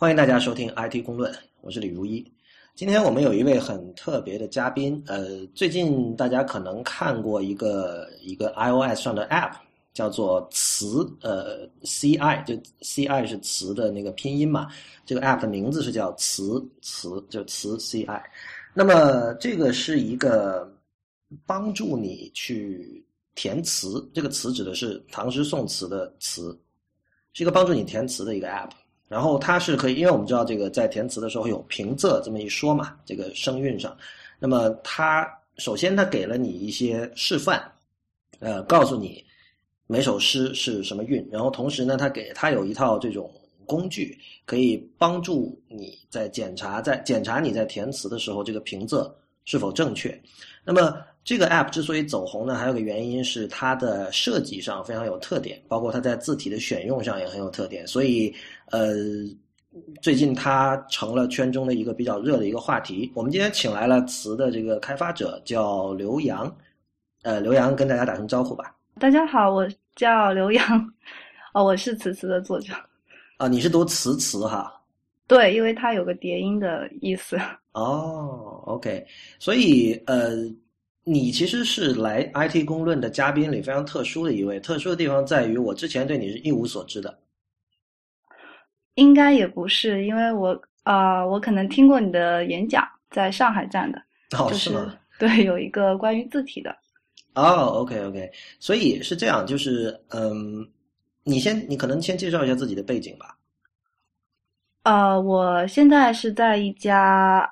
欢迎大家收听 IT 公论，我是李如一。今天我们有一位很特别的嘉宾，呃，最近大家可能看过一个一个 iOS 上的 App，叫做词，呃，CI，就 CI 是词的那个拼音嘛。这个 App 的名字是叫词词，就词 CI。那么这个是一个帮助你去填词，这个词指的是唐诗宋词的词，是一个帮助你填词的一个 App。然后它是可以，因为我们知道这个在填词的时候有平仄这么一说嘛，这个声韵上。那么它首先它给了你一些示范，呃，告诉你每首诗是什么韵。然后同时呢，它给它有一套这种工具，可以帮助你在检查在检查你在填词的时候这个平仄是否正确。那么这个 app 之所以走红呢，还有个原因是它的设计上非常有特点，包括它在字体的选用上也很有特点，所以。呃，最近它成了圈中的一个比较热的一个话题。我们今天请来了词的这个开发者，叫刘洋。呃，刘洋跟大家打声招呼吧。大家好，我叫刘洋。哦，我是词词的作者。啊，你是读词词哈？对，因为它有个叠音的意思。哦，OK。所以呃，你其实是来 IT 公论的嘉宾里非常特殊的一位。特殊的地方在于，我之前对你是一无所知的。应该也不是，因为我啊，我可能听过你的演讲，在上海站的，就是对，有一个关于字体的。哦，OK OK，所以是这样，就是嗯，你先，你可能先介绍一下自己的背景吧。呃，我现在是在一家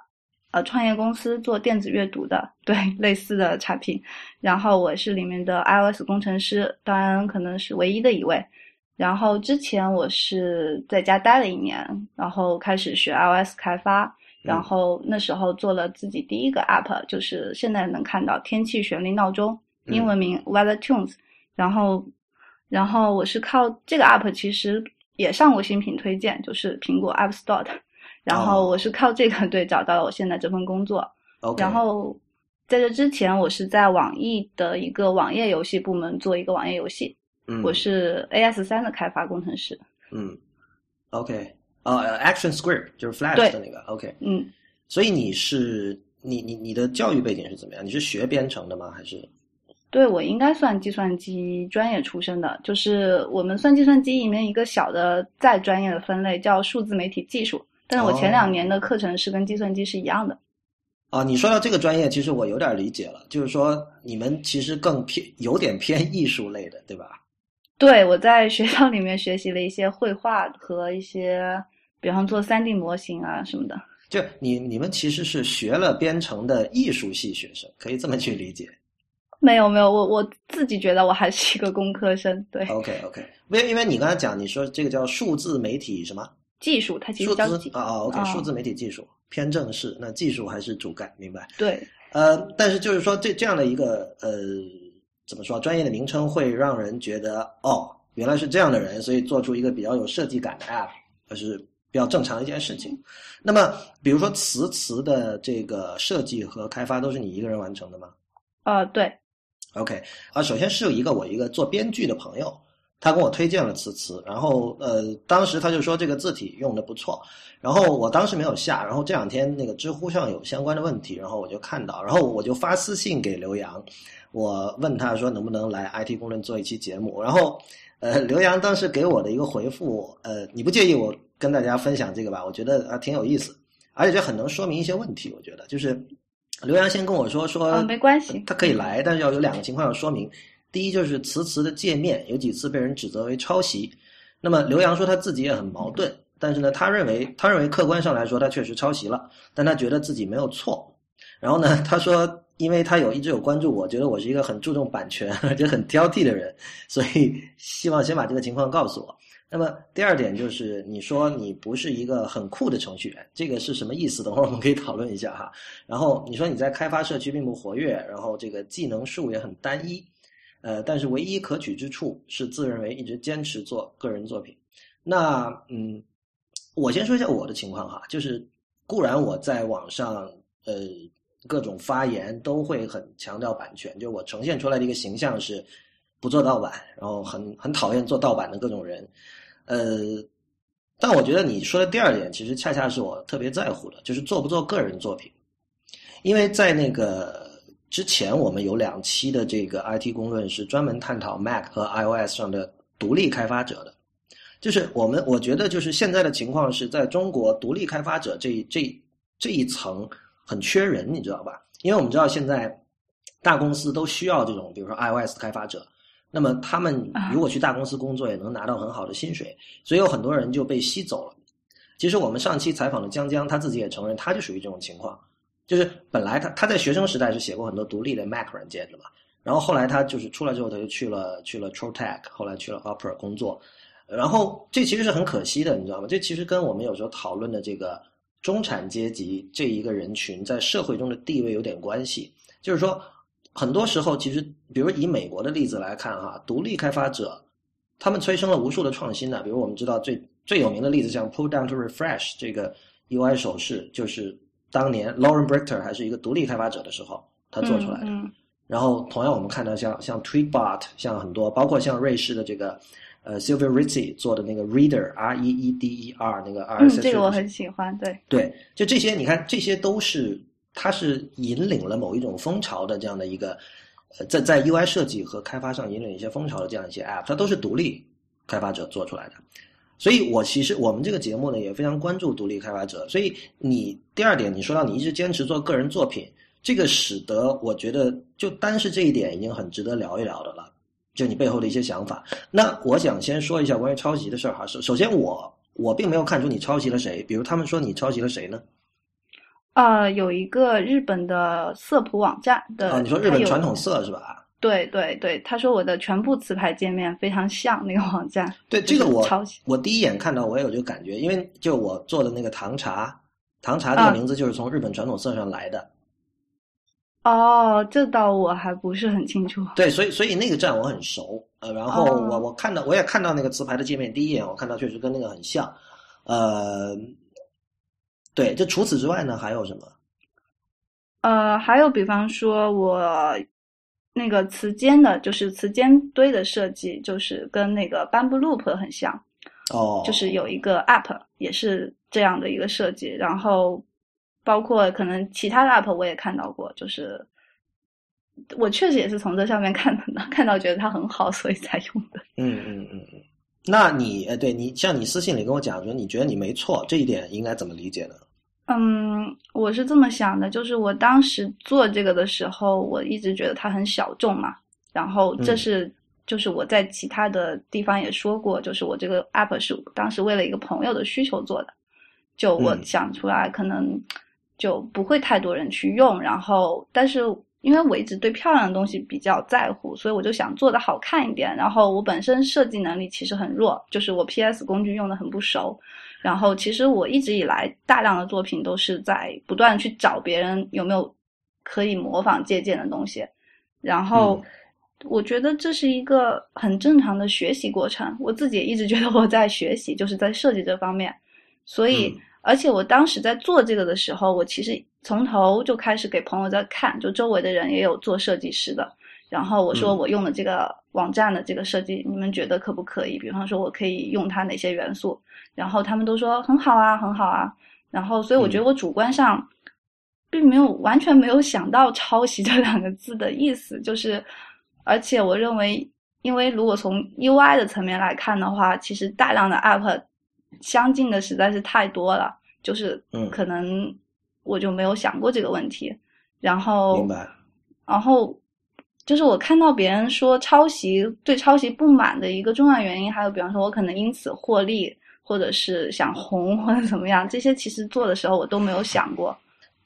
呃创业公司做电子阅读的，对，类似的产品。然后我是里面的 iOS 工程师，当然可能是唯一的一位。然后之前我是在家待了一年，然后开始学 iOS 开发，然后那时候做了自己第一个 app，就是现在能看到天气旋律闹钟，英文名 Weather Tunes。然后，然后我是靠这个 app，其实也上过新品推荐，就是苹果 App Store。然后我是靠这个 对找到了我现在这份工作。然后在这之前，我是在网易的一个网页游戏部门做一个网页游戏。嗯我是 AS 三的开发工程师。嗯，OK，呃，Action Script 就是 Flash 的那个，OK，嗯，所以你是你你你的教育背景是怎么样？你是学编程的吗？还是？对我应该算计算机专业出身的，就是我们算计算机里面一个小的再专业的分类叫数字媒体技术，但是我前两年的课程是跟计算机是一样的。啊，你说到这个专业，其实我有点理解了，就是说你们其实更偏有点偏艺术类的，对吧？对，我在学校里面学习了一些绘画和一些，比方做三 D 模型啊什么的。就你你们其实是学了编程的艺术系学生，可以这么去理解。没有没有，我我自己觉得我还是一个工科生。对。OK OK，因为因为你刚才讲，你说这个叫数字媒体什么技术，它其实叫啊啊 OK，数字媒体技术偏正式，那技术还是主干，明白？对。呃，但是就是说这这样的一个呃。怎么说？专业的名称会让人觉得哦，原来是这样的人，所以做出一个比较有设计感的 App，还是比较正常的一件事情。那么，比如说词词的这个设计和开发都是你一个人完成的吗？呃，对。OK，啊，首先是有一个我一个做编剧的朋友，他跟我推荐了词词，然后呃，当时他就说这个字体用的不错，然后我当时没有下，然后这两天那个知乎上有相关的问题，然后我就看到，然后我就发私信给刘洋。我问他说能不能来 IT 公论做一期节目，然后，呃，刘洋当时给我的一个回复，呃，你不介意我跟大家分享这个吧？我觉得啊挺有意思，而且这很能说明一些问题。我觉得就是刘洋先跟我说说，没关系，他可以来，但是要有两个情况要说明。第一就是词词的界面有几次被人指责为抄袭，那么刘洋说他自己也很矛盾，但是呢，他认为他认为客观上来说他确实抄袭了，但他觉得自己没有错。然后呢，他说。因为他有一直有关注我，觉得我是一个很注重版权而且很挑剔的人，所以希望先把这个情况告诉我。那么第二点就是，你说你不是一个很酷的程序员，这个是什么意思？等会儿我们可以讨论一下哈。然后你说你在开发社区并不活跃，然后这个技能树也很单一，呃，但是唯一可取之处是自认为一直坚持做个人作品。那嗯，我先说一下我的情况哈，就是固然我在网上呃。各种发言都会很强调版权，就我呈现出来的一个形象是不做盗版，然后很很讨厌做盗版的各种人。呃，但我觉得你说的第二点，其实恰恰是我特别在乎的，就是做不做个人作品。因为在那个之前，我们有两期的这个 IT 公论是专门探讨 Mac 和 iOS 上的独立开发者的。就是我们，我觉得就是现在的情况是在中国独立开发者这这这一层很缺人，你知道吧？因为我们知道现在大公司都需要这种，比如说 iOS 开发者。那么他们如果去大公司工作，也能拿到很好的薪水，所以有很多人就被吸走了。其实我们上期采访的江江，他自己也承认，他就属于这种情况。就是本来他他在学生时代是写过很多独立的 Mac 软件的嘛，然后后来他就是出来之后，他就去了去了 Trotec，后来去了 Opera 工作。然后这其实是很可惜的，你知道吗？这其实跟我们有时候讨论的这个中产阶级这一个人群在社会中的地位有点关系，就是说。很多时候，其实，比如以美国的例子来看，哈，独立开发者，他们催生了无数的创新的。比如我们知道最最有名的例子，像 Pull Down to Refresh 这个 UI 手势，就是当年 Lauren Brichter 还是一个独立开发者的时候，他做出来的。然后，同样我们看到像像 Tweetbot，像很多，包括像瑞士的这个呃 Sylvia Rizzi 做的那个 Reader R E E D E R 那个 RSS，这个我很喜欢，对对，就这些，你看这些都是。它是引领了某一种风潮的这样的一个，呃，在在 UI 设计和开发上引领一些风潮的这样一些 App，它都是独立开发者做出来的。所以我其实我们这个节目呢也非常关注独立开发者。所以你第二点你说到你一直坚持做个人作品，这个使得我觉得就单是这一点已经很值得聊一聊的了。就你背后的一些想法。那我想先说一下关于抄袭的事儿哈。首首先我我并没有看出你抄袭了谁，比如他们说你抄袭了谁呢？啊，有一个日本的色谱网站的，啊，你说日本传统色是吧？对对对，他说我的全部词牌界面非常像那个网站。对这个我我第一眼看到我也有这个感觉，因为就我做的那个唐茶，唐茶这个名字就是从日本传统色上来的。哦，这倒我还不是很清楚。对，所以所以那个站我很熟，呃，然后我我看到我也看到那个词牌的界面，第一眼我看到确实跟那个很像，呃。对，这除此之外呢，还有什么？呃，还有比方说，我那个词间的，就是词间堆的设计，就是跟那个 Bamboo Loop 很像。哦。就是有一个 App 也是这样的一个设计，然后包括可能其他的 App 我也看到过，就是我确实也是从这上面看的，看到觉得它很好，所以才用的。嗯嗯嗯嗯。那你呃，对你像你私信里跟我讲说，你觉得你没错，这一点应该怎么理解呢？嗯，我是这么想的，就是我当时做这个的时候，我一直觉得它很小众嘛。然后这是，就是我在其他的地方也说过，就是我这个 app 是当时为了一个朋友的需求做的，就我想出来可能就不会太多人去用。然后，但是因为我一直对漂亮的东西比较在乎，所以我就想做的好看一点。然后我本身设计能力其实很弱，就是我 PS 工具用的很不熟。然后，其实我一直以来大量的作品都是在不断去找别人有没有可以模仿借鉴的东西。然后，我觉得这是一个很正常的学习过程。我自己也一直觉得我在学习，就是在设计这方面。所以，而且我当时在做这个的时候，我其实从头就开始给朋友在看，就周围的人也有做设计师的。然后我说我用的这个网站的这个设计，你们觉得可不可以？比方说我可以用它哪些元素？然后他们都说很好啊，很好啊。然后所以我觉得我主观上并没有完全没有想到抄袭这两个字的意思，就是而且我认为，因为如果从 UI 的层面来看的话，其实大量的 App 相近的实在是太多了，就是可能我就没有想过这个问题。然后然后。就是我看到别人说抄袭，对抄袭不满的一个重要原因，还有比方说，我可能因此获利，或者是想红或者怎么样，这些其实做的时候我都没有想过。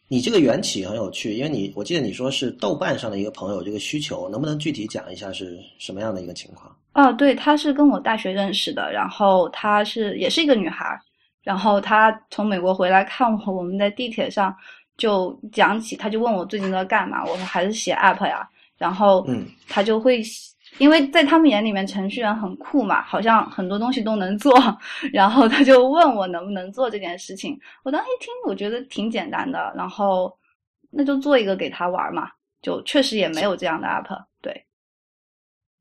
你这个缘起很有趣，因为你我记得你说是豆瓣上的一个朋友这个需求，能不能具体讲一下是什么样的一个情况？哦，对，她是跟我大学认识的，然后她是也是一个女孩，然后她从美国回来看我，我们在地铁上就讲起，她就问我最近在干嘛，我说还是写 app 呀。然后，嗯，他就会，因为在他们眼里面，程序员很酷嘛，好像很多东西都能做。然后他就问我能不能做这件事情。我当时一听，我觉得挺简单的。然后，那就做一个给他玩嘛。就确实也没有这样的 app。对，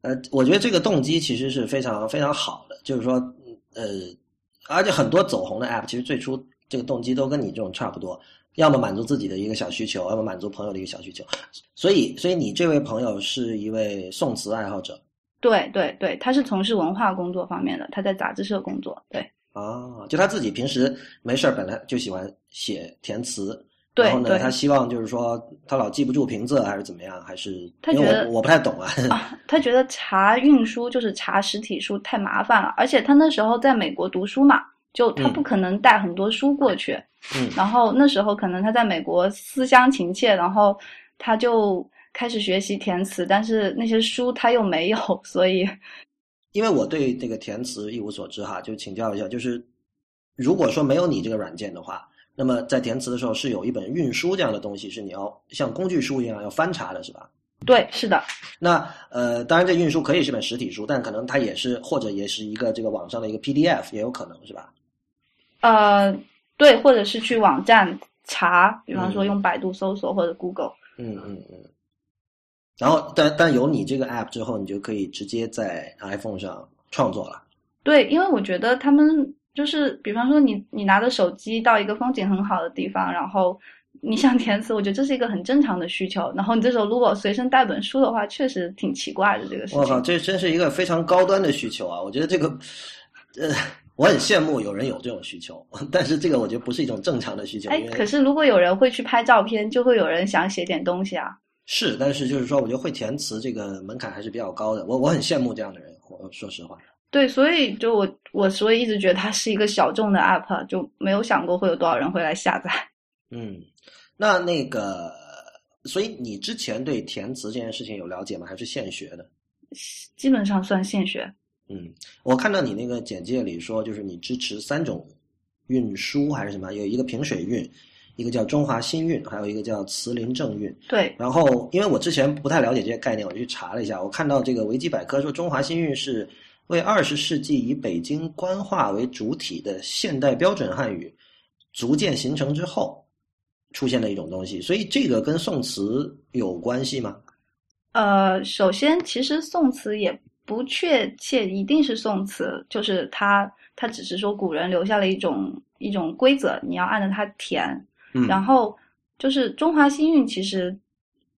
呃，我觉得这个动机其实是非常非常好的，就是说，呃，而且很多走红的 App 其实最初这个动机都跟你这种差不多，要么满足自己的一个小需求，要么满足朋友的一个小需求。所以，所以你这位朋友是一位宋词爱好者。对对对，他是从事文化工作方面的，他在杂志社工作。对啊，就他自己平时没事儿，本来就喜欢写填词。对然后呢，对他希望就是说他老记不住平仄还是怎么样，还是他觉得因为我我不太懂啊。啊，他觉得查运输就是查实体书太麻烦了，而且他那时候在美国读书嘛，就他嗯不可能带很多书过去。嗯然后那时候可能他在美国思乡情切，然后他就开始学习填词，但是那些书他又没有，所以因为我对这个填词一无所知哈，就请教一下，就是如果说没有你这个软件的话，那么在填词的时候是有一本运输这样的东西，是你要像工具书一样要翻查的，是吧？对，是的，那呃，当然这运输可以是本实体书，但可能它也是或者也是一个这个网上的一个 PDF，也有可能是吧？呃，对，或者是去网站查，比方说嗯用百度搜索或者 Google。嗯嗯嗯。然后，但但有你这个 app 之后，你就可以直接在 iPhone 上创作了。对，因为我觉得他们就是，比方说你你拿着手机到一个风景很好的地方，然后你想填词，我觉得这是一个很正常的需求。然后你这时候如果随身带本书的话，确实挺奇怪的这个事情我靠，情。这真是一个非常高端的需求啊！我觉得这个，呃，我很羡慕有人有这种需求，但是这个我觉得不是一种正常的需求。哎可是如果有人会去拍照片，就会有人想写点东西啊。是，但是就是说，我觉得会填词这个门槛还是比较高的。我我很羡慕这样的人，我说实话。对，所以就我我所以一直觉得它是一个小众的 app，就没有想过会有多少人会来下载。嗯，那那个，所以你之前对填词这件事情有了解吗？还是现学的？基本上算现学。嗯，我看到你那个简介里说，就是你支持三种运输还是什么？有一个平水运，一个叫中华新运，还有一个叫慈林正运。对，然后，因为我之前不太了解这些概念，我就去查了一下。我看到这个维基百科说，中华新运是为二十世纪以北京官话为主体的现代标准汉语逐渐形成之后出现的一种东西。所以，这个跟宋词有关系吗？呃，首先，其实宋词也不确切一定是宋词，就是它它只是说古人留下了一种一种规则，你要按照它填。嗯，然后就是中华新韵，其实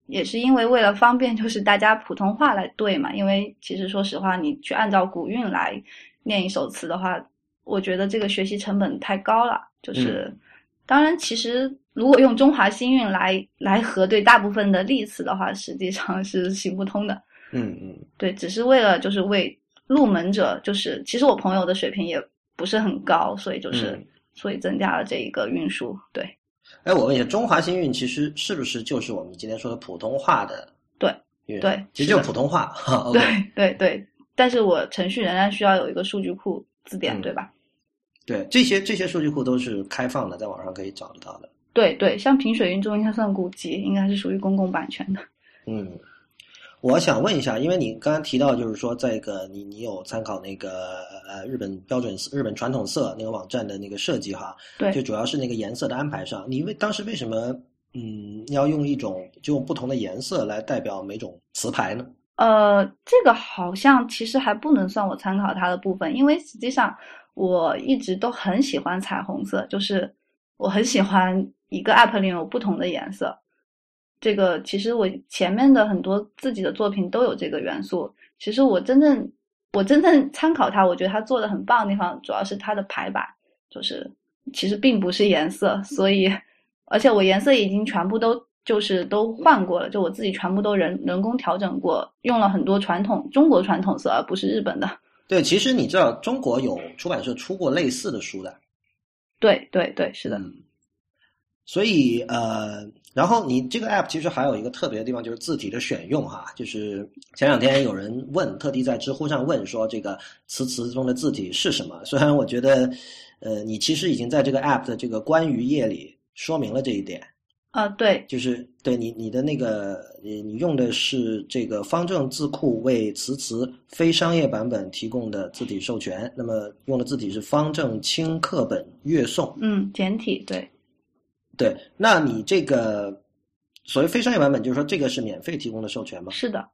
也是因为为了方便，就是大家普通话来对嘛。因为其实说实话，你去按照古韵来念一首词的话，我觉得这个学习成本太高了。就是，嗯当然，其实如果用中华新韵来来核对大部分的例词的话，实际上是行不通的。嗯嗯对，只是为了就是为入门者，就是其实我朋友的水平也不是很高，所以就是、嗯所以增加了这一个运输。对哎，我问一下，中华新运其实是不是就是我们今天说的普通话的对？对其实就是普通话。哈对对对，但是我程序仍然需要有一个数据库字典，嗯对吧？对，这些这些数据库都是开放的，在网上可以找得到的。对对，像平水运中应该算古籍，应该是属于公共版权的。嗯，我想问一下，因为你刚刚提到，就是说，这个你你有参考那个呃日本标准日本传统色那个网站的那个设计哈，对就，主要是那个颜色的安排上，你为当时为什么嗯要用一种就用不同的颜色来代表每种词牌呢？呃，这个好像其实还不能算我参考它的部分，因为实际上我一直都很喜欢彩虹色，就是我很喜欢一个 app 里面有不同的颜色。这个其实我前面的很多自己的作品都有这个元素。其实我真正我真正参考它，我觉得它做的很棒的地方，主要是它的排版，就是其实并不是颜色，所以而且我颜色已经全部都就是都换过了，就我自己全部都人人工调整过，用了很多传统中国传统色，而不是日本的。对，其实你知道中国有出版社出过类似的书的，对对对，是的，嗯，所以呃，然后你这个 app 其实还有一个特别的地方，就是字体的选用哈。就是前两天有人问，特地在知乎上问说，这个词词中的字体是什么？虽然我觉得，呃，你其实已经在这个 app 的这个关于页里说明了这一点，啊、对就是对你你的那个你你用的是这个方正字库为词词非商业版本提供的字体授权，那么用的字体是方正轻课本粤宋。嗯，简体对，对，那你这个所谓非商业版本，就是说这个是免费提供的授权吗？是的，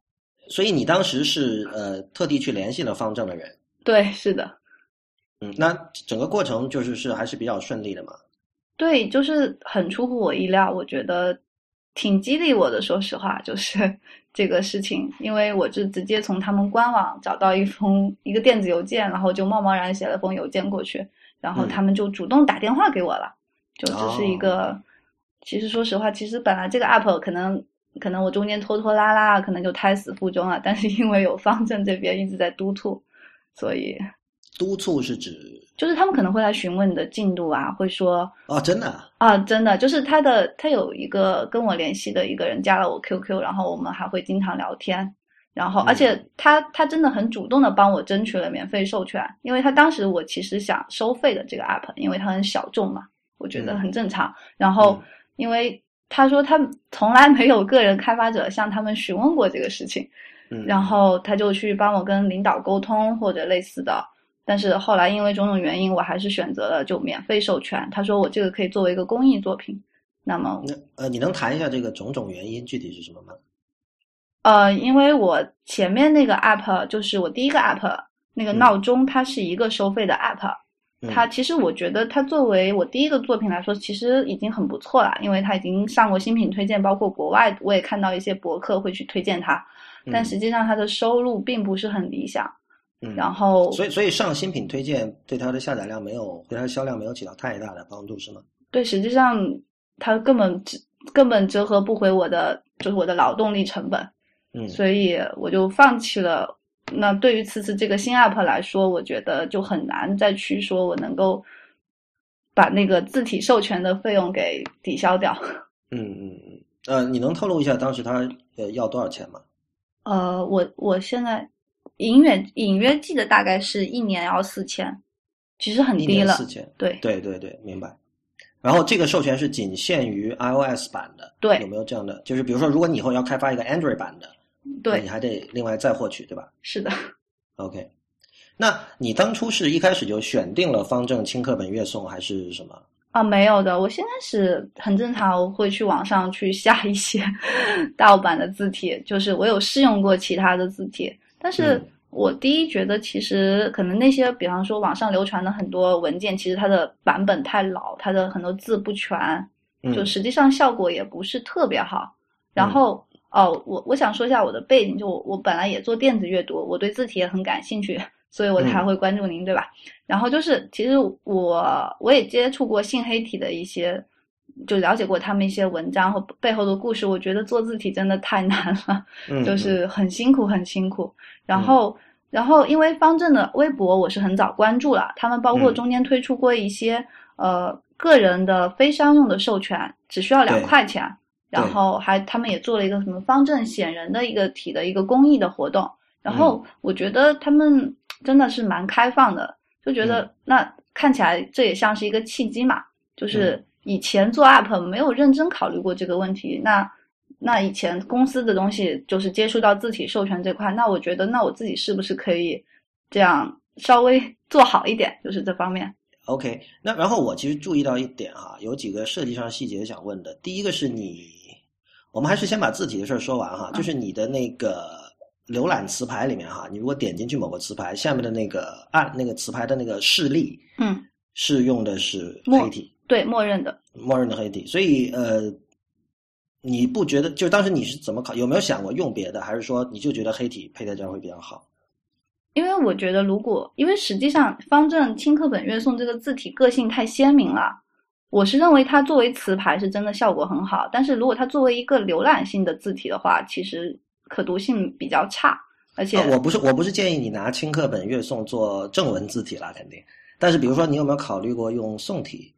所以你当时是呃特地去联系了方正的人，对，是的，嗯，那整个过程就是是还是比较顺利的嘛？对，就是很出乎我意料，我觉得挺激励我的。说实话，就是 这个事情，因为我就直接从他们官网找到一封一个电子邮件，然后就贸贸然写了封邮件过去，然后他们就主动打电话给我了，就只是一个。其实说实话，其实本来这个 app 可能可能我中间拖拖拉拉，可能就胎死腹中了，但是因为有方正这边一直在督促，所以。督促是指，就是他们可能会来询问你的进度啊，会说啊，真的啊，真的，就是他的他有一个跟我联系的一个人加了我 QQ，然后我们还会经常聊天，然后而且他他真的很主动的帮我争取了免费授权，因为他当时我其实想收费的这个 app，因为它很小众嘛，我觉得很正常。然后因为他说他从来没有个人开发者向他们询问过这个事情，然后他就去帮我跟领导沟通或者类似的。但是后来因为种种原因，我还是选择了就免费授权。他说我这个可以作为一个公益作品。那么，那呃，你能谈一下这个种种原因具体是什么吗？呃，因为我前面那个 app 就是我第一个 app 那个闹钟，它是一个收费的 app。它其实我觉得他作为我第一个作品来说，其实已经很不错了，因为他已经上过新品推荐，包括国外我也看到一些博客会去推荐他。但实际上他的收入并不是很理想。然后，所以所以上新品推荐对它的下载量没有，对它的销量没有起到太大的帮助，是吗？对，实际上它根本根本折合不回我的，就是我的劳动力成本。嗯，所以我就放弃了。那对于此次这个新 app 来说，我觉得就很难再去说我能够把那个字体授权的费用给抵消掉。嗯嗯嗯，呃，你能透露一下当时他呃要多少钱吗？呃，我我现在。隐约隐约记得大概是一年要四千，其实很低了。四千，对对对对，明白。然后这个授权是仅限于 iOS 版的，对，有没有这样的？就是比如说，如果你以后要开发一个 Android 版的，对，你还得另外再获取，对吧？是的。OK，那你当初是一开始就选定了方正轻课本阅送还是什么？啊，没有的，我现在是很正常，我会去网上去下一些 盗版的字体，就是我有试用过其他的字体。但是我第一觉得，其实可能那些，比方说网上流传的很多文件，其实它的版本太老，它的很多字不全，就实际上效果也不是特别好。然后哦，我我想说一下我的背景，就我我本来也做电子阅读，我对字体也很感兴趣，所以我才会关注您，对吧？然后就是，其实我我也接触过信黑体的一些。就了解过他们一些文章和背后的故事，我觉得做字体真的太 难了，就是很辛苦很辛苦。然后，然后因为方正的微博我是很早关注了，他们包括中间推出过一些呃个人的非商用的授权，只需要两块钱，然后还他们也做了一个什么方正显人的一个体的一个公益的活动。然后我觉得他们真的是蛮开放的，就觉得那看起来这也像是一个契机嘛，就是。以前做 app 没有认真考虑过这个问题，那那以前公司的东西就是接触到字体授权这块，那我觉得那我自己是不是可以这样稍微 做好一点，就是这方面。OK，那然后我其实注意到一点啊，有几个设计上细节想问的。第一个是你，我们还是先把字体的事儿说完哈，就是你的那个浏览词牌里面哈，你如果点进去某个词牌，下面的那个按那个词牌的那个示例，嗯，是用的是黑体。对，默认的，默认的黑体。所以，呃，你不觉得？就当时你是怎么考？有没有想过用别的？还是说你就觉得黑体配在这儿会比较好？因为我觉得，如果因为实际上方正轻课本月送这个字体个性太鲜明了，我是认为它作为词牌是真的效果很好。但是如果它作为一个浏览性的字体的话，其实可读性比较差。而且，我不是我不是建议你拿轻课本阅送做正文字体啦，肯定。但是，比如说，你有没有考虑过用宋体？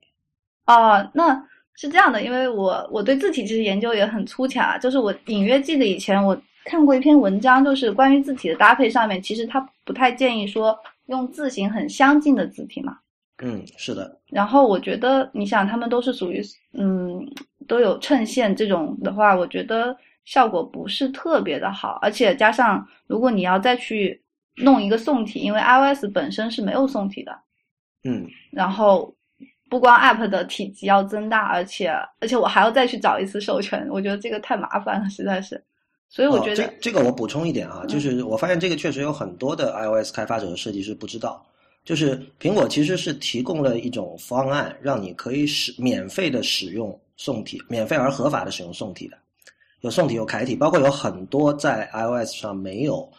哦，那是这样的，因为我我对字体其实研究也很粗浅啊，就是我隐约记得以前我看过一篇文章，就是关于字体的搭配上面，其实它不太建议说用字形很相近的字体嘛。嗯，是的。然后我觉得，你想，他们都是属于嗯都有衬线这种的话，我觉得效果不是特别的好，而且加上如果你要再去弄一个宋体，因为 iOS 本身是没有宋体的。嗯，然后。不光 App 的体积要增大，而且而且我还要再去找一次授权，我觉得这个太麻烦了，实在是。所以我觉得这这个我补充一点啊，就是我发现这个确实有很多的 iOS 开发者和设计师不知道，就是苹果其实是提供了一种方案，让你可以使免费的使用宋体，免费而合法的使用宋体的，有宋体有楷体，包括有很多在 iOS 上没有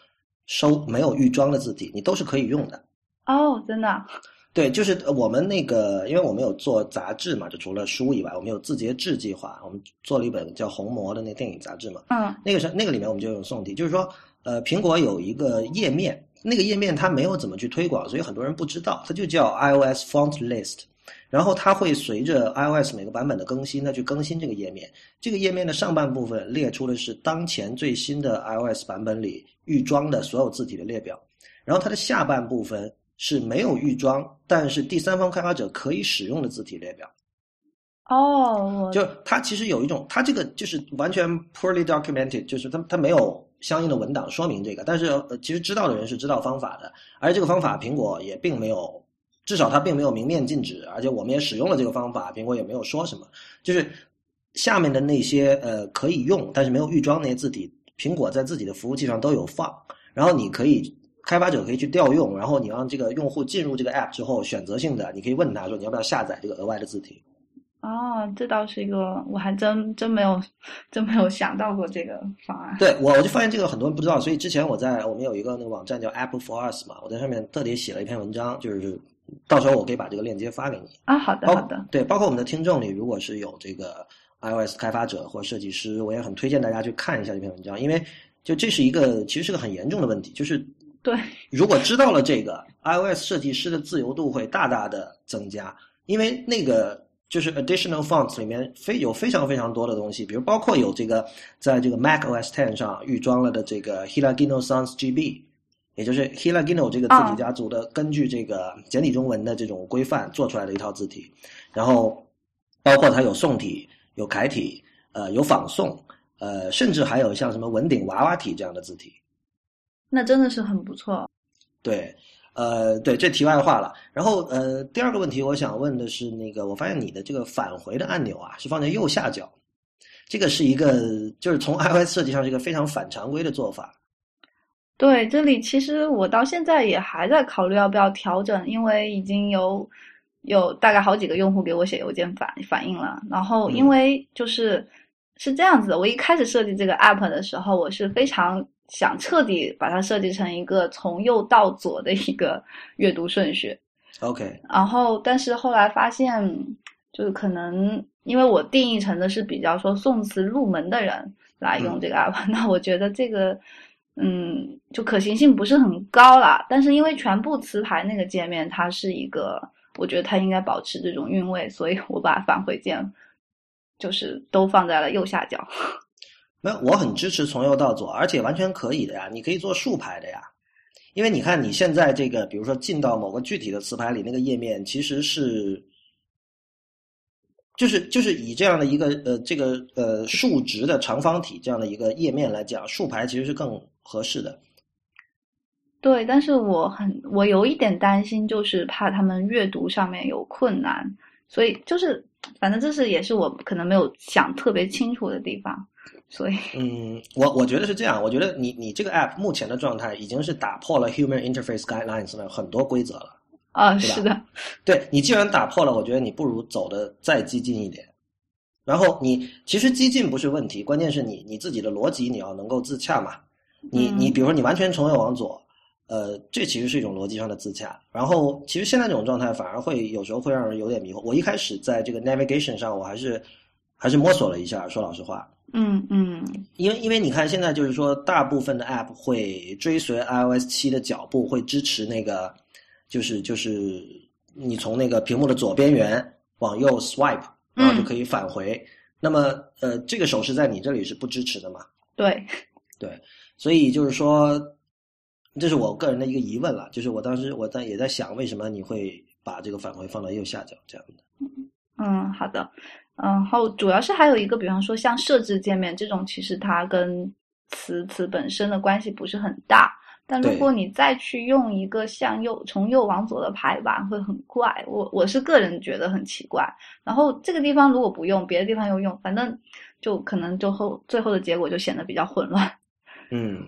收没有预装的字体，你都是可以用的。哦，真的。对，就是我们那个，因为我们有做杂志嘛，就除了书以外，我们有字节制计划，我们做了一本叫《红魔》的那电影杂志嘛。嗯。那个是那个里面我们就有宋体，就是说，呃，苹果有一个页面，那个页面它没有怎么去推广，所以很多人不知道，它就叫 iOS Font List，然后它会随着 iOS 每个版本的更新，它去更新这个页面。这个页面的上半部分列出的是当前最新的 iOS 版本里预装的所有字体的列表，然后它的下半部分。是没有预装，但是第三方开发者可以使用的字体列表。哦，就它其实有一种，它这个就是完全 poorly documented，就是它它没有相应的文档说明这个，但是，其实知道的人是知道方法的，而这个方法苹果也并没有，至少它并没有明面禁止，而且我们也使用了这个方法，苹果也没有说什么，就是下面的那些呃可以用但是没有预装那些字体，苹果在自己的服务器上都有放，然后你可以。开发者可以去调用，然后你让这个用户进入这个 app 之后，选择性的，你可以问他说你要不要下载这个额外的字体。哦，这倒是一个，我还真真没有，真没有想到过这个方案。对我，我就发现这个很多人不知道，所以之前我在我们有一个那个网站叫 Apple for Us 嘛，我在上面特别写了一篇文章，就是到时候我可以把这个链接发给你。啊，好的，好的。对，包括我们的听众里，如果是有这个 iOS 开发者或设计师，我也很推荐大家去看一下这篇文章，因为就这是一个其实是个很严重的问题，就是。对，如果知道了这个，iOS 设计师的自由度会大大的增加，因为那个就是 additional fonts 里面非有非常非常多的东西，比如包括有这个在这个 macOS 10上预装了的这个 Hilagino Sans GB，也就是 Hilagino 这个字体家族的根据这个简体中文的这种规范做出来的一套字体，然后包括它有宋体、有楷体、呃有仿宋，呃甚至还有像什么文鼎娃娃体这样的字体。那真的是很不错。对，呃，对，这题外话了。然后，呃，第二个问题，我想问的是，那个，我发现你的这个返回的按钮啊，是放在右下角，这个是一个，就是从 iOS 设计上是一个非常反常规的做法。对，这里其实我到现在也还在考虑要不要调整，因为已经有有大概好几个用户给我写邮件反反映了。然后，因为就是是这样子的，我一开始设计这个 app 的时候，我是非常。想彻底把它设计成一个从右到左的一个 阅读顺序，OK。然后，但是后来发现，就是可能因为我定义成的是比较说宋词入门的人来用这个 app，那我觉得这个，嗯，就可行性不是很高啦。但是因为全部词牌那个界面，它是一个，我觉得它应该保持这种韵味，所以我把返回键就是都放在了右下角。那，我很支持从右到左，而且完全可以的呀。你可以做竖排的呀，因为你看你现在这个，比如说进到某个具体的词牌里，那个页面其实是，就是就是以这样的一个呃这个呃竖直的长方体这样的一个页面来讲，竖排其实是更合适的。对，但是我很我有一点担心，就是怕他们阅读上面有困难，所以就是反正这是也是我可能没有想特别清楚的地方。所以，嗯，我我觉得是这样。我觉得你你这个 app 目前的状态已经是打破了 human interface guidelines 的很多规则了。啊，是的。对你既然打破了，我觉得你不如走的再激进一点。然后你其实激进不是问题，关键是你你自己的逻辑你要能够自洽嘛。你你比如说你完全从右往左，呃，这其实是一种逻辑上的自洽。然后其实现在这种状态反而会有时候会让人有点迷惑。我一开始在这个 navigation 上我还是还是摸索了一下，说老实话。嗯嗯，因为因为你看，现在就是说，大部分的 App 会追随 iOS 七的脚步，会支持那个，就是就是你从那个屏幕的左边缘往右 swipe，然后就可以返回。那么呃，这个手势在你这里是不支持的嘛？对对，所以就是说，这是我个人的一个疑问了。就是我当时我在也在想，为什么你会把这个返回放到右下角这样的？嗯，好的。然后主要是还有一个，比方说像设置界面这种，其实它跟词词本身的关系不是很大。但如果你再去用一个向右从右往左的排版，会很怪。我我是个人觉得很奇怪。然后这个地方如果不用，别的地方又用，反正就可能就后最后的结果就显得比较混乱。嗯，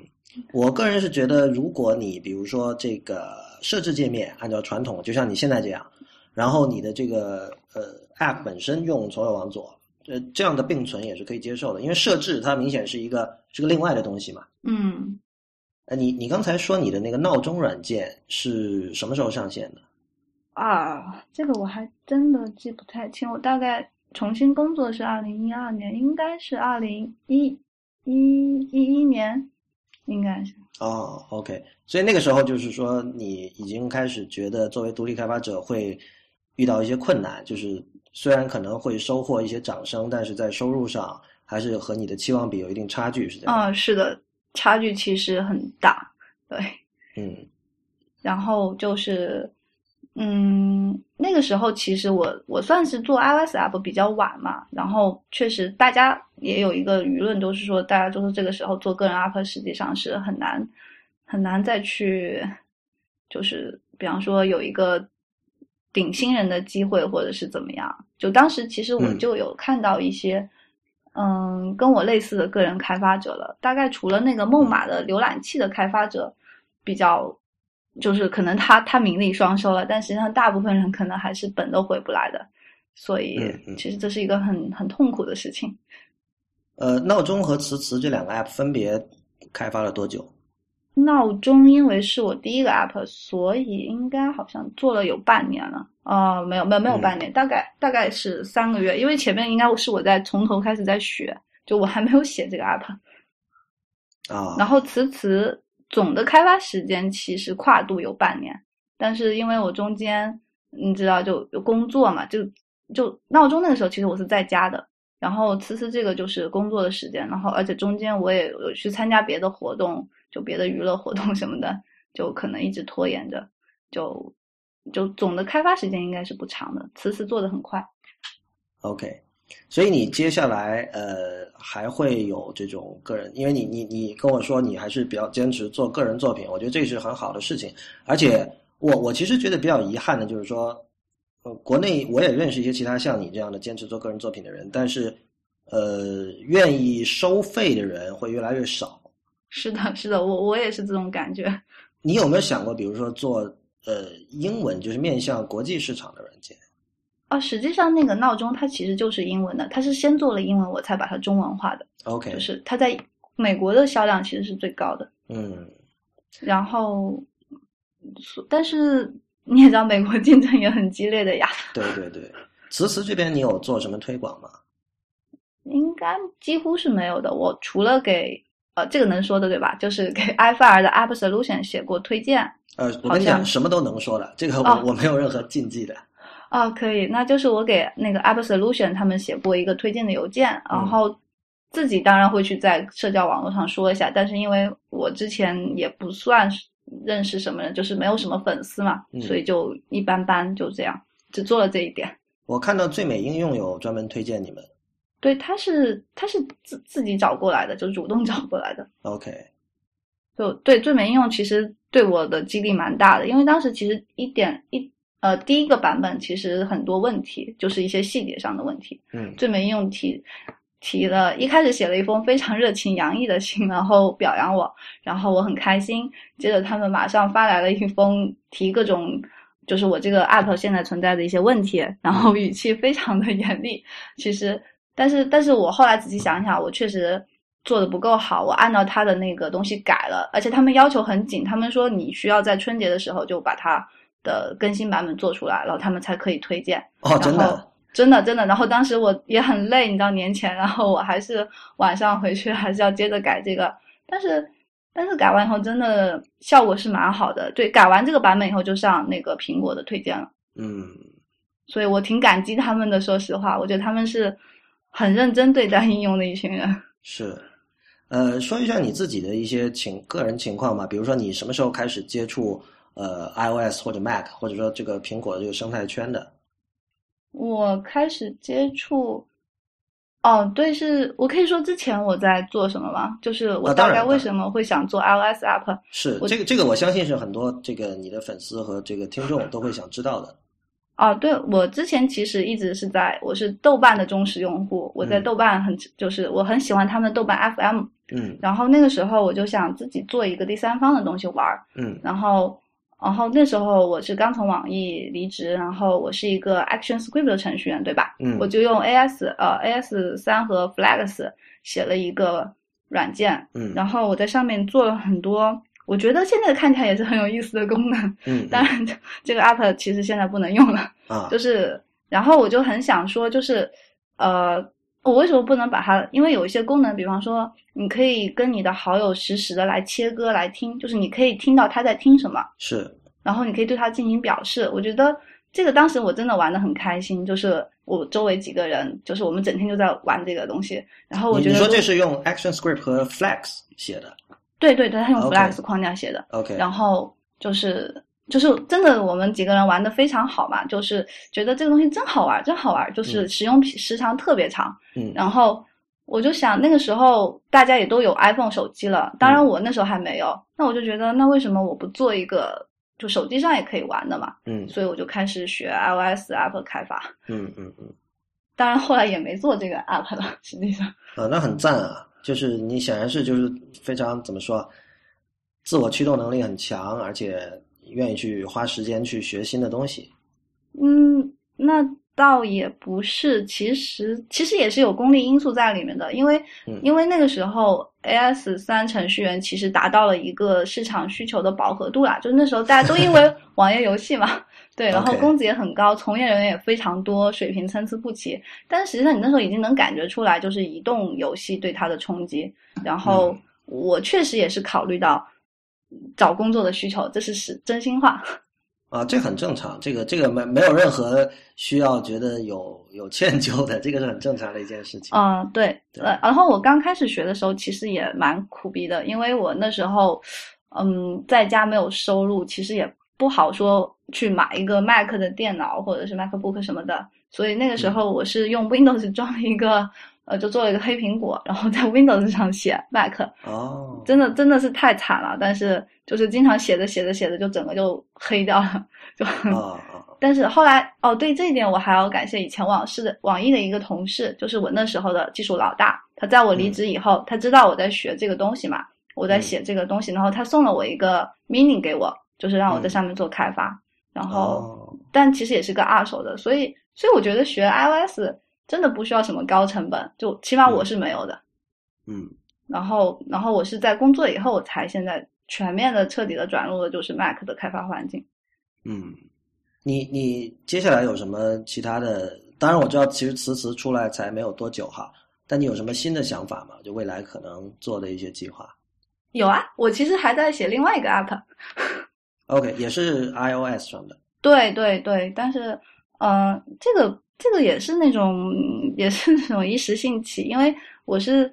我个人是觉得，如果你比如说这个设置界面按照传统，就像你现在这样，然后你的这个呃 App 本身用从右往左，呃这样的并存也是可以接受的，因为设置它明显是一个是个另外的东西嘛。嗯，呃，你你刚才说你的那个闹钟软件是什么时候上线的？啊，这个我还真的记不太清，我大概重新工作是二零一二年，应该是二零一一一一年，应该是。哦，OK，所以那个时候就是说，你已经开始觉得作为独立开发者会遇到一些困难，就是虽然可能会收获一些掌声，但是在收入上还是和你的期望比有一定差距，是这样。啊，是的，差距其实很大，对。嗯，然后就是，嗯，那个时候其实我我算是做 iOS app 比较晚嘛，然后确实大家也有一个舆论，都是说大家都是这个时候做个人 app 实际上是很难很难再去，就是比方说有一个顶新人的机会，或者是怎么样。就当时其实我嗯就有看到一些。嗯，跟我类似的个人开发者了，大概除了那个梦马的浏览器的开发者比较，就是可能他他名利双收了，但实际上大部分人可能还是本都回不来的，所以其实这是一个很很痛苦的事情。呃，闹钟和词词这两个 App 分别开发了多久？闹钟因为是我第一个 app，所以应该好像做了有半年了。啊、没有没有没有嗯半年，大概大概是三个月，因为前面应该是我在从头开始在学，就我还没有写这个 app。啊，然后词词总的开发时间其实跨度有半年，但是因为我中间你知道就有工作嘛，就就闹钟那个时候其实我是在家的，然后词词这个就是工作的时间，然后而且中间我也有去参加别的活动，就别的娱乐活动什么的，就可能一直拖延着，就就总的开发时间应该是不长的，词词做的很快。OK，所以你接下来呃还会有这种个人，因为你你你跟我说你还是比较坚持做个人作品，我觉得这是很好的事情。而且我我其实觉得比较遗憾的就是说，呃，国内我也认识一些其他像你这样的坚持做个人作品的人，但是呃，愿意收费的人会越来越少。是的，是的，我我也是这种感觉。你有没有想过，比如说做呃英文，就是面向国际市场的软件？哦，实际上那个闹钟它其实就是英文的，它是先做了英文，我才把它中文化的。OK，就是它在美国的销量其实是最高的。嗯，然后，所但是你也知道，美国竞争也很激烈的呀，对对对。词词这边你有做什么推广吗？应该几乎是没有的。我除了给呃这个能说的对吧？就是给 iFire 的 App Solution 写过推荐。呃，我跟你讲，什么都能说的，这个我、哦我没有任何禁忌的。哦，可以，那就是我给那个 App Solution 他们写过一个推荐的邮件，然后自己当然会去在社交网络上说一下，但是因为我之前也不算是认识什么人，就是没有什么粉丝嘛，嗯所以就一般般，就这样，只做了这一点。我看到最美应用有专门推荐你们。对，他是他是自自己找过来的，就主动找过来的。OK，就对最美应用其实对我的激励蛮大的，因为当时其实一点一呃第一个版本其实很多问题，就是一些细节上的问题。嗯最美应用提提了，一开始写了一封非常热情洋溢的信，然后表扬我，然后我很开心。接着他们马上发来了一封提各种就是我这个 app 现在存在的一些问题，然后语气非常的 严厉。其实，但是但是我后来仔细想想，我确实做的不够好，我按照他的那个东西改了，而且他们要求很紧，他们说你需要在春节的时候就把它的更新版本做出来，然后他们才可以推荐。哦，真的，真的真的，然后当时我也很累，你知道年前，然后我还是晚上回去还是要接着改这个，但是但是改完以后真的效果是蛮好的，对，改完这个版本以后就上那个苹果的推荐了，嗯，所以我挺感激他们的，说实话，我觉得他们是很认真对待应用的一群人。是。呃，说一下你自己的一些情个人情况吧，比如说你什么时候开始接触呃 iOS 或者 Mac，或者说这个苹果这个生态圈的？我开始接触，哦，对，是我可以说之前我在做什么吗？就是我大概为什么会想做 iOS app。是我这个这个，我相信是很多这个你的粉丝和这个听众都会想知道的。哦，对，我之前其实一直是在，我是豆瓣的忠实用户，我在嗯豆瓣很就是我很喜欢他们的豆瓣 FM，嗯然后那个时候我就想自己做一个第三方的东西玩儿，嗯然后然后那时候我是刚从网易离职，然后我是一个 Action Script 的程序员，对吧？嗯我就用 AS 呃 AS 三和 Flags 写了一个软件，嗯，然后我在上面做了很多，我觉得现在看起来也是很有意思的功能。嗯当然，这个 app 其实现在不能用了，啊就是，然后我就很想说，就是，呃，我为什么不能把它？因为有一些功能，比方说，你可以跟你的好友实时的来切歌来听，就是你可以听到他在听什么，是然后你可以对他进行表示。我觉得这个当时我真的玩的很开心，就是我周围几个人，就是我们整天就在玩这个东西，然后我觉得都你说这是用 ActionScript 和 Flex 写的对对对，他用 Flask 框架写的。？OK，然后就是就是真的，我们几个人玩的非常好嘛，就是觉得这个东西真好玩，真好玩，就是嗯使用时长特别长。嗯然后我就想，那个时候大家也都有 iPhone 手机了，当然嗯我那时候还没有，那我就觉得，那为什么我不做一个就手机上也可以玩的嘛？嗯所以我就开始学 iOS app 开发。嗯嗯嗯，当然后来也没做这个 app 了，实际上。啊，那很赞啊！就是你显然是就是非常怎么说，自我驱动能力很强，而且愿意去花时间去学新的东西。嗯，那倒也不是，其实其实也是有功利因素在里面的，因为、嗯。因为那个时候 AS 三程序员其实达到了一个市场需求的饱和度啦，就是那时候大家都因为 网页游戏嘛，对，然后工资也很高，从业人员也非常多，水平参差不齐，但是实际上你那时候已经能感觉出来，就是移动游戏对它的冲击，然后嗯。我确实也是考虑到找工作的需求，这是是真心话。啊，这很正常，这个这个没没有任何需要觉得有有歉疚的，这个是很正常的一件事情。嗯，对，对呃，然后我刚开始学的时候，其实也蛮苦逼的，因为我那时候，嗯，在家没有收入，其实也不好说去买一个 Mac 的电脑或者是 MacBook 什么的，所以那个时候我是用 Windows 装了一个，呃，就做了一个黑苹果，然后在 Windows 上写 Mac，哦，真的真的是太惨了，但是就是经常写着写着写着就整个就黑掉了，就但是后来，哦，对这一点我还要感谢以前网视的网易的一个同事，就是我那时候的技术老大。他在我离职以后，他知道我在学这个东西嘛，我在写这个东西，然后他送了我一个 mini 给我，就是让我在上面做开发。然后，哦，但其实也是个二手的，所以，所以我觉得学 iOS 真的不需要什么高成本，就起码我是没有的。嗯然后，然后我是在工作以后才现在全面的、彻底的转入了就是 Mac 的开发环境。嗯，你你接下来有什么其他的？当然我知道，其实辞职出来才没有多久哈，但你有什么新的想法吗？就未来可能做的一些计划有啊，我其实还在写另外一个 app。？OK，也是 iOS 上的。对对对，但是，呃，这个这个也是那种也是那种一时兴起，因为我是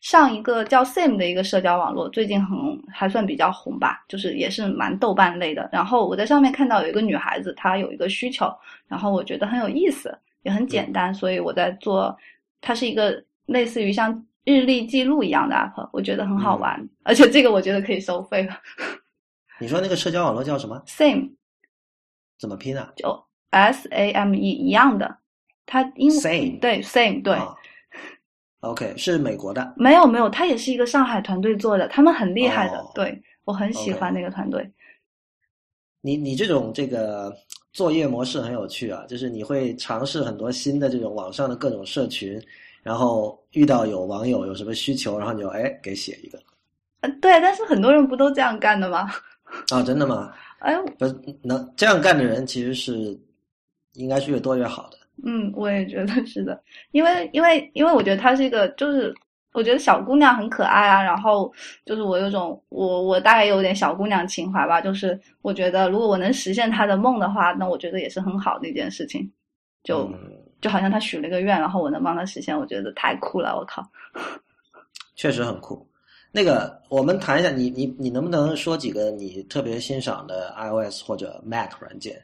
上一个叫 Sim 的一个社交网络，最近很还算比较红吧，就是也是蛮豆瓣类的。然后我在上面看到有一个女孩子，她有一个需求，然后我觉得很有意思，也很简单，所以我在做。它是一个类似于像日历记录一样的 app，我觉得很好玩，而且这个我觉得可以收费了。你说那个社交网络叫什么？Sim 怎么拼啊？就 S A M E 一样的，它英 Same 对 same 对，啊 OK，是美国的。没有没有，它也是一个上海团队做的，他们很厉害的，哦对我很喜欢那个团队。你你这种这个作业模式很有趣啊，就是你会尝试很多新的这种网上的各种社群，然后遇到有网友有什么需求，然后你就哎给写一个呃，对，但是很多人不都这样干的吗？啊，真的吗？哎，不能这样干的人其实是应该是越多越好的。嗯，我也觉得是的，因为因为因为我觉得她是一个，就是我觉得小姑娘很可爱啊，然后就是我有种我我大概有点小姑娘情怀吧，就是我觉得如果我能实现她的梦的话，那我觉得也是很好的一件事情，就、嗯就好像她许了个愿，然后我能帮她实现，我觉得太酷了，我靠！确实很酷。那个，我们谈一下，你你你能不能说几个你特别欣赏的 iOS 或者 Mac 软件？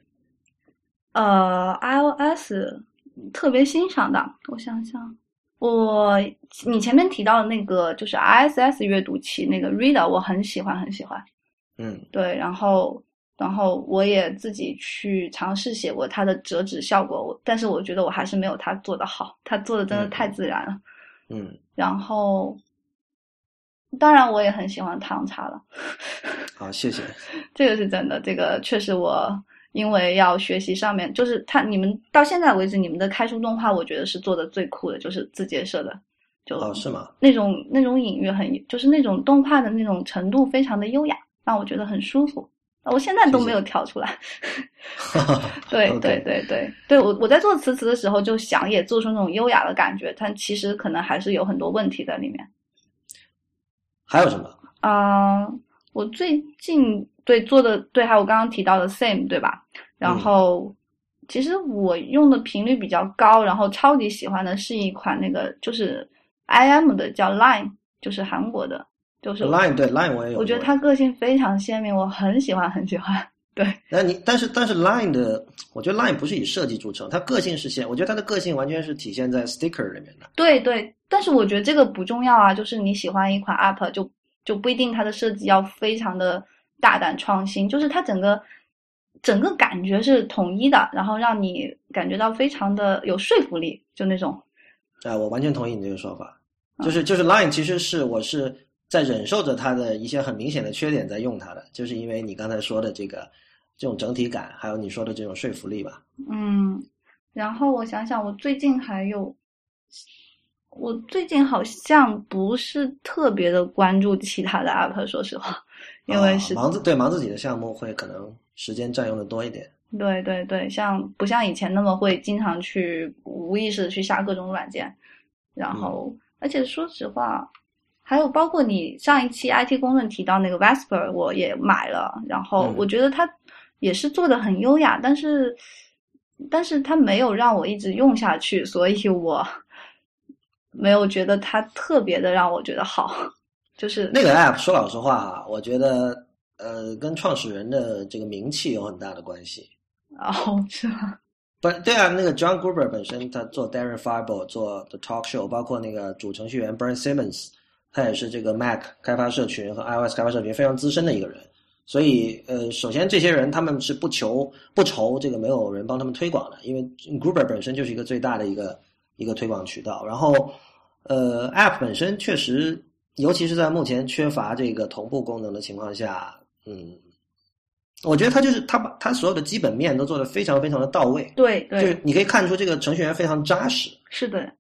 呃，iOS 特别欣赏的，我想想，我你前面提到的那个就是 ISS 阅读器那个 Reader，我很喜欢很喜欢。嗯对，然后然后我也自己去尝试写过它的折纸效果，但是我觉得我还是没有他做的好，他做的真的太自然了。嗯，然后，当然我也很喜欢唐茶了。好，谢谢。这个是真的，这个确实我因为要学习上面，就是他你们到现在为止，你们的开书动画，我觉得是做的最酷的，就是字节社的，就哦，是吗？那种那种隐喻很，就是那种动画的那种程度非常的优雅，让我觉得很舒服。我现在都没有跳出来。对对对对对，我我在做词词的时候就想也做出那种优雅的感觉，但其实可能还是有很多问题在里面。还有什么？啊，我最近对做的对，还有我刚刚提到的 same 对吧？然后其实我用的频率比较高，然后超级喜欢的是一款那个就是 I M 的叫 Line，就是韩国的。就是 Line 对 Line 我也有，我觉得它个性非常鲜明，我很喜欢很喜欢。对，那你但是但是 Line 的，我觉得 Line 不是以设计著称，它个性是鲜，我觉得它的个性完全是体现在 sticker 里面的。对对，但是我觉得这个不重要啊，就是你喜欢一款 app 就就不一定它的设计要非常的大胆创新，就是它整个整个感觉是统一的，然后让你感觉到非常的有说服力，就那种。啊，我完全同意你这个说法，就是就是 Line 其实是我是。在忍受着它的一些很明显的缺点，在用它的，就是因为你刚才说的这个这种整体感，还有你说的这种说服力吧。嗯，然后我想想，我最近还有，我最近好像不是特别的关注其他的 app，说实话，因为是忙自对忙自己的项目会可能时间占用的多一点。对对对，像不像以前那么会经常去无意识的去下各种软件，然后而且说实话。还有包括你上一期 IT 公论提到那个 Vesper，我也买了，然后我觉得它也是做的很优雅，但是，但是它没有让我一直用下去，所以我没有觉得它特别的让我觉得好。就是那个 App，说老实话啊，我觉得呃，跟创始人的这个名气有很大的关系。哦，是吗？不对啊，那个 John Gruber 本身他做 Darren Fireball 做 The Talk Show，包括那个主程序员 Brian Simmons。他也是这个 Mac 开发社群和 iOS 开发社群非常资深的一个人，所以呃，首先这些人他们是不求不愁这个没有人帮他们推广的，因为 Gruber 本身就是一个最大的一个一个推广渠道。然后呃，App 本身确实，尤其是在目前缺乏这个同步功能的情况下，嗯，我觉得它就是它把它所有的基本面都做得非常非常的到位。对对，就是你可以看出这个程序员非常扎实。是的，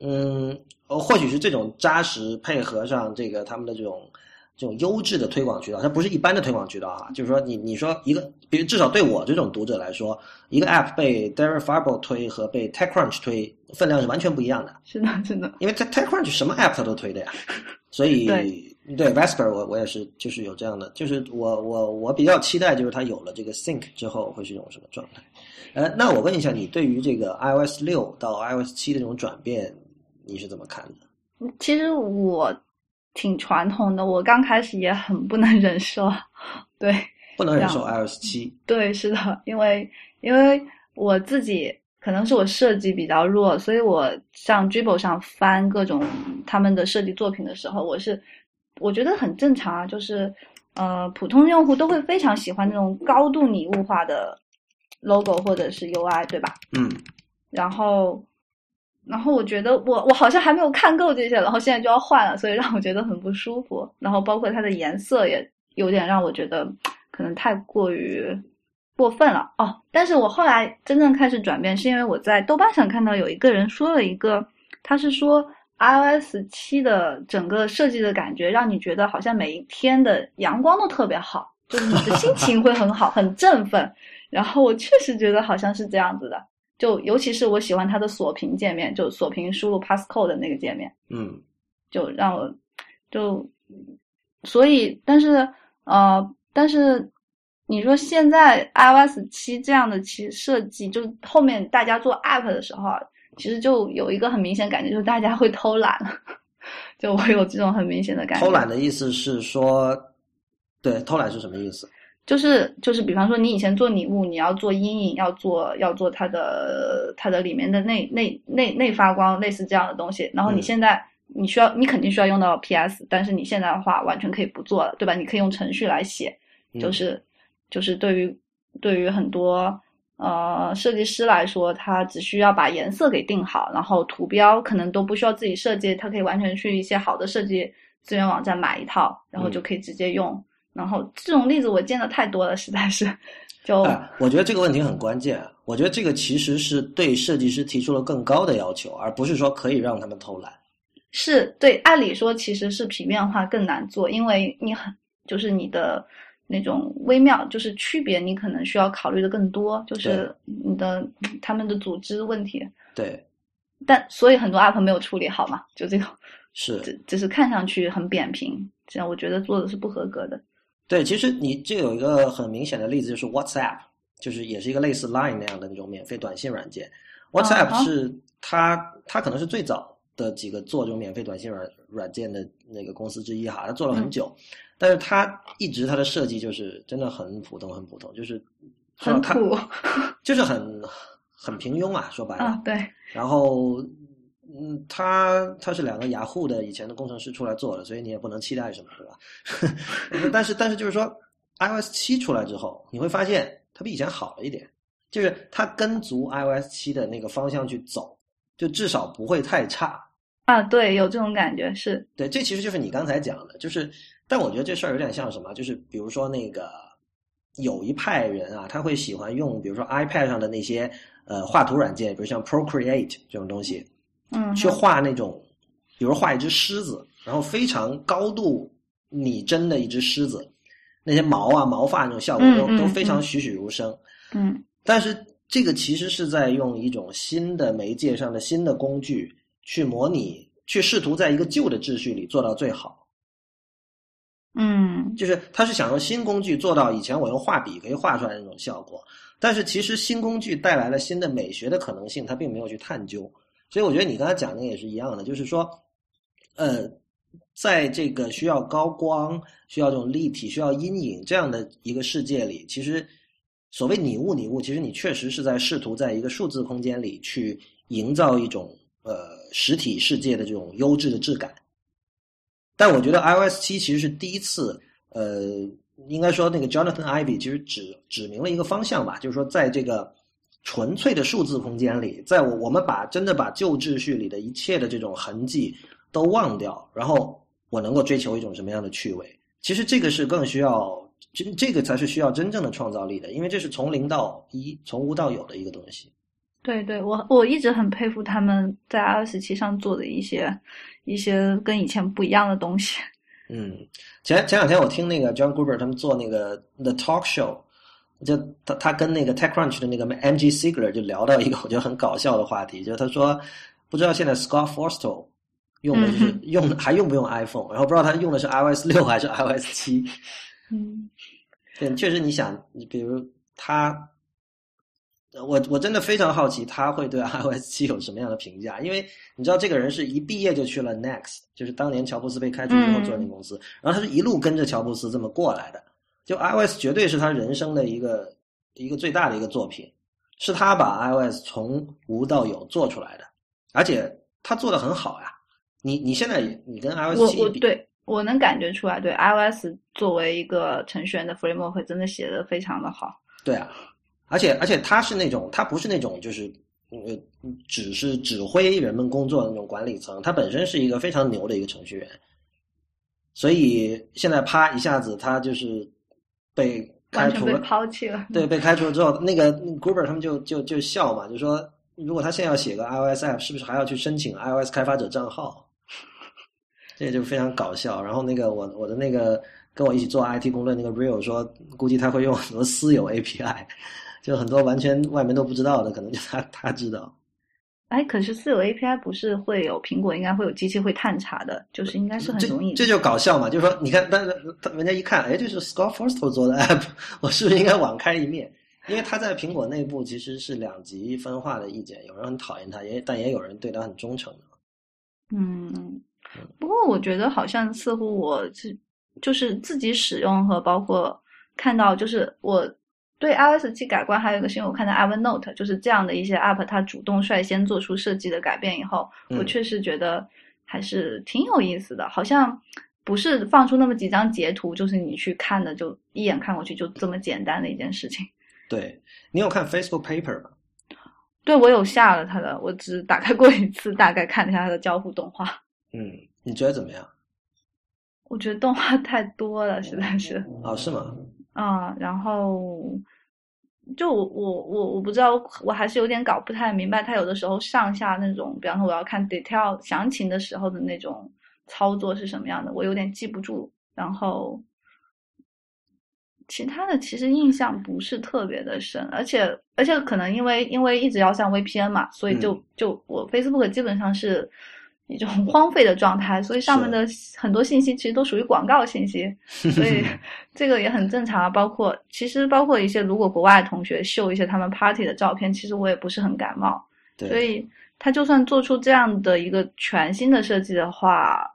嗯。呃，或许是这种扎实配合上这个他们的这种这种优质的推广渠道，它不是一般的推广渠道啊。就是说，你你说一个，比如至少对我这种读者来说，一个 App 被 Darren Farber 推和被 TechCrunch 推分量是完全不一样的。是的，是的。因为 Tech TechCrunch 什么 App 它都推的呀，所以对 Vesper 我我也是就是有这样的，就是我我我比较期待就是它有了这个 Sync 之后会是一种什么状态。呃，那我问一下你，对于这个 iOS 六到 iOS 七的这种转变？你是怎么看的？其实我挺传统的，我刚开始也很不能忍受，对，不能忍受 iOS 七。对，是的，因为因为我自己可能是我设计比较弱，所以我上 Dribble 上翻各种他们的设计作品的时候，我是我觉得很正常啊，就是呃，普通用户都会非常喜欢那种高度拟物化的 logo 或者是 UI，对吧？嗯，然后。然后我觉得我我好像还没有看够这些，然后现在就要换了，所以让我觉得很不舒服。然后包括它的颜色也有点让我觉得可能太过于过分了哦。但是我后来真正开始转变，是因为我在豆瓣上看到有一个人说了一个，他是说 iOS 七的整个设计的感觉，让你觉得好像每一天的阳光都特别好，就是你的心情会很好，很振奋。然后我确实觉得好像是这样子的。就尤其是我喜欢它的锁屏界面，就锁屏输入 passcode 的那个界面，嗯，就让我就所以，但是呃，但是你说现在 iOS 七这样的其设计，就后面大家做 app 的时候，其实就有一个很明显感觉，就是大家会偷懒，就我有这种很明显的感觉。偷懒的意思是说，对，偷懒是什么意思？就是就是，比方说你以前做礼物，你要做阴影，要做要做它的它的里面的内内内内发光，类似这样的东西。然后你现在你需要，你肯定需要用到 PS，但是你现在的话完全可以不做了，对吧？你可以用程序来写，就是就是对于对于很多呃设计师来说，他只需要把颜色给定好，然后图标可能都不需要自己设计，他可以完全去一些好的设计资源网站买一套，然后就可以直接用。然后这种例子我见的太多了，实在是。就，我觉得这个问题很关键。我觉得这个其实是对设计师提出了更高的要求，而不是说可以让他们偷懒。是对，按理说其实是平面化更难做，因为你很就是你的那种微妙就是区别，你可能需要考虑的更多，就是你的他们的组织问题。对。但所以很多 app 没有处理好嘛，就这种。是。只只是看上去很扁平，这样我觉得做的是不合格的。对，其实你这有一个很明显的例子，就是 WhatsApp，就是也是一个类似 Line 那样的那种免费短信软件。WhatsApp 是它，它可能是最早的几个做这种免费短信软软件的那个公司之一哈，它做了很久，但是它一直它的设计就是真的很普通，很普通，就是很土，就是很很平庸啊，说白了。对。然后。嗯，他他是两个雅虎的以前的工程师出来做的，所以你也不能期待什么，对吧？但是但是就是说，iOS 七出来之后，你会发现它比以前好了一点，就是它跟足 iOS 七的那个方向去走，就至少不会太差。啊，对，有这种感觉是。对，这其实就是你刚才讲的，就是，但我觉得这事儿有点像什么，就是比如说那个有一派人啊，他会喜欢用，比如说 iPad 上的那些呃画图软件，比如像 Procreate 这种东西。嗯，去画那种，比如画一只狮子，然后非常高度拟真的一只狮子，那些毛啊、毛发那种效果都都非常栩栩如生。嗯，但是这个其实是在用一种新的媒介上的新的工具去模拟，去试图在一个旧的秩序里做到最好。嗯，就是他是想用新工具做到以前我用画笔可以画出来的那种效果，但是其实新工具带来了新的美学的可能性，他并没有去探究。所以我觉得你刚才讲的也是一样的，就是说，呃，在这个需要高光、需要这种立体、需要阴影这样的一个世界里，其实所谓拟物拟物，其实你确实是在试图在一个数字空间里去营造一种呃实体世界的这种优质的质感。但我觉得 iOS 七其实是第一次，呃，应该说那个 Jonathan Ive 其实指指明了一个方向吧，就是说在这个。纯粹的数字空间里，在我我们把真的把旧秩序里的一切的这种痕迹都忘掉，然后我能够追求一种什么样的趣味？其实这个是更需要，这这个才是需要真正的创造力的，因为这是从零到一，从无到有的一个东西。对对，我我一直很佩服他们在二十七上做的一些一些跟以前不一样的东西。嗯，前前两天我听那个 John Gruber 他们做那个 The Talk Show。就他他跟那个 TechCrunch 的那个 MG Sigler 就聊到一个 我觉得很搞笑的话题，就是他说不知道现在 Scott Forstall 用的是用还用不用 iPhone，然后不知道他用的是 iOS 六还是 iOS 七。嗯，对，确实你想，你比如他，我我真的非常好奇他会对 iOS 七有什么样的评价，因为你知道这个人是一毕业就去了 Next，就是当年乔布斯被开除之后做那公司，然后他是一路跟着乔布斯这么过来的。就 iOS 绝对是他人生的一个一个最大的一个作品，是他把 iOS 从无到有做出来的，而且他做的很好呀。你你现在你跟 iOS 七比，对我能感觉出来，对 iOS 作为一个程序员的 framework 真的写的非常的好。对啊，而且而且他是那种他不是那种就是呃只是指挥人们工作的那种管理层，他本身是一个非常牛的一个程序员，所以现在啪一下子他就是。被开除了，抛弃了。对，被开除了之后，那个 Gruber 他们就就就笑嘛，就说如果他现在要写个 iOS app，是不是还要去申请 iOS 开发者账号？这就非常搞笑。然后那个我我的那个跟我一起做 IT 工作那个 Real 说，估计他会用很多私有 API，就很多完全外面都不知道的，可能就他他知道。哎，可是私有 API 不是会有苹果应该会有机器会探查的，就是应该是很容易。这就搞笑嘛，就是说，你看，但是人家一看，哎，这是 Scott Forstall 做的 app，我是不是应该网开一面？因为他在苹果内部其实是两极分化的意见，有人很讨厌他，也但也有人对他很忠诚的。嗯，不过我觉得好像似乎我是就是自己使用和包括看到，就是我。对 iOS 七改观还有一个新闻，我看到 Evernote 就是这样的一些 App，它主动率先做出设计的改变以后，我确实觉得还是挺有意思的。好像不是放出那么几张截图，就是你去看的，就一眼看过去就这么简单的一件事情。对你有看 Facebook Paper 吗？对，我有下了它的，我只打开过一次，大概看了一下它的交互动画。嗯，你觉得怎么样？我觉得动画太多了，实在是。哦，是吗？啊，然后就我我我我不知道，我还是有点搞不太明白，他有的时候上下那种，比方说我要看 detail 详情的时候的那种操作是什么样的，我有点记不住。然后其他的其实印象不是特别的深，而且而且可能因为因为一直要上 VPN 嘛，所以就嗯就我 Facebook 基本上是一种 荒废的状态，所以上面的很多信息其实都属于广告信息，所以这个也很正常啊。包括其实包括一些如果国外同学秀一些他们 party 的照片，其实我也不是很感冒，对，所以他就算做出这样的一个全新的设计的话，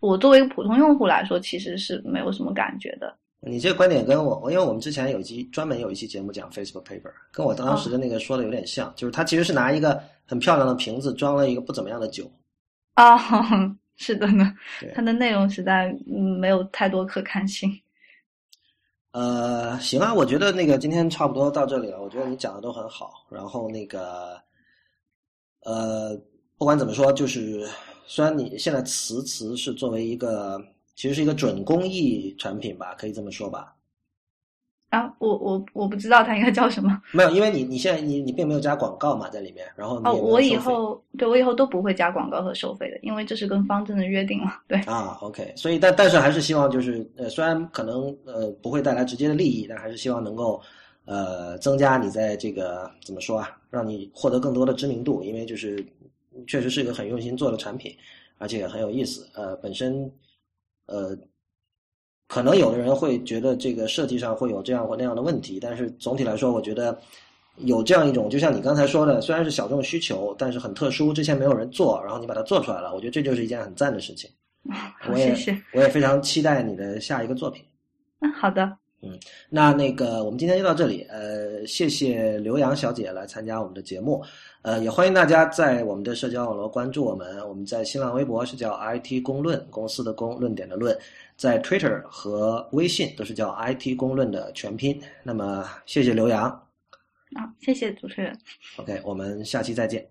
我作为一个普通用户来说，其实是没有什么感觉的。你这个观点跟我，因为我们之前有一期专门有一期节目讲 Facebook Paper，跟我当时的那个说的有点像，就是他其实是拿一个很漂亮的瓶子装了一个不怎么样的酒。啊、是的呢，它的内容实在嗯没有太多可看性。呃，行啊，我觉得那个今天差不多到这里了。我觉得你讲的都很好。然后那个，呃，不管怎么说，就是虽然你现在词词是作为一个其实是一个准公益产品吧，可以这么说吧。啊，我我我不知道它应该叫什么。没有，因为你你现在你你并没有加广告嘛在里面，然后你哦，我以后对我以后都不会加广告和收费的，因为这是跟方正的约定了。对，啊，OK，所以但但是还是希望就是呃，虽然可能呃不会带来直接的利益，但还是希望能够呃增加你在这个怎么说啊，让你获得更多的知名度，因为就是确实是一个很用心做的产品，而且也很有意思。呃，本身呃可能有的人会觉得这个设计上会有这样或那样的问题，但是总体来说，我觉得有这样一种，就像你刚才说的，虽然是小众需求，但是很特殊，之前没有人做，然后你把它做出来了，我觉得这就是一件很赞的事情。好，我也谢谢。我也非常期待你的下一个作品。嗯，好的，嗯那那个，我们今天就到这里。呃，谢谢刘洋小姐来参加我们的节目。呃，也欢迎大家在我们的社交网络关注我们。我们在新浪微博是叫 IT 公论，公司的公，论点的论。在 Twitter 和微信都是叫 IT 公论的全拼。那么，谢谢刘洋。啊，谢谢主持人。OK，我们下期再见。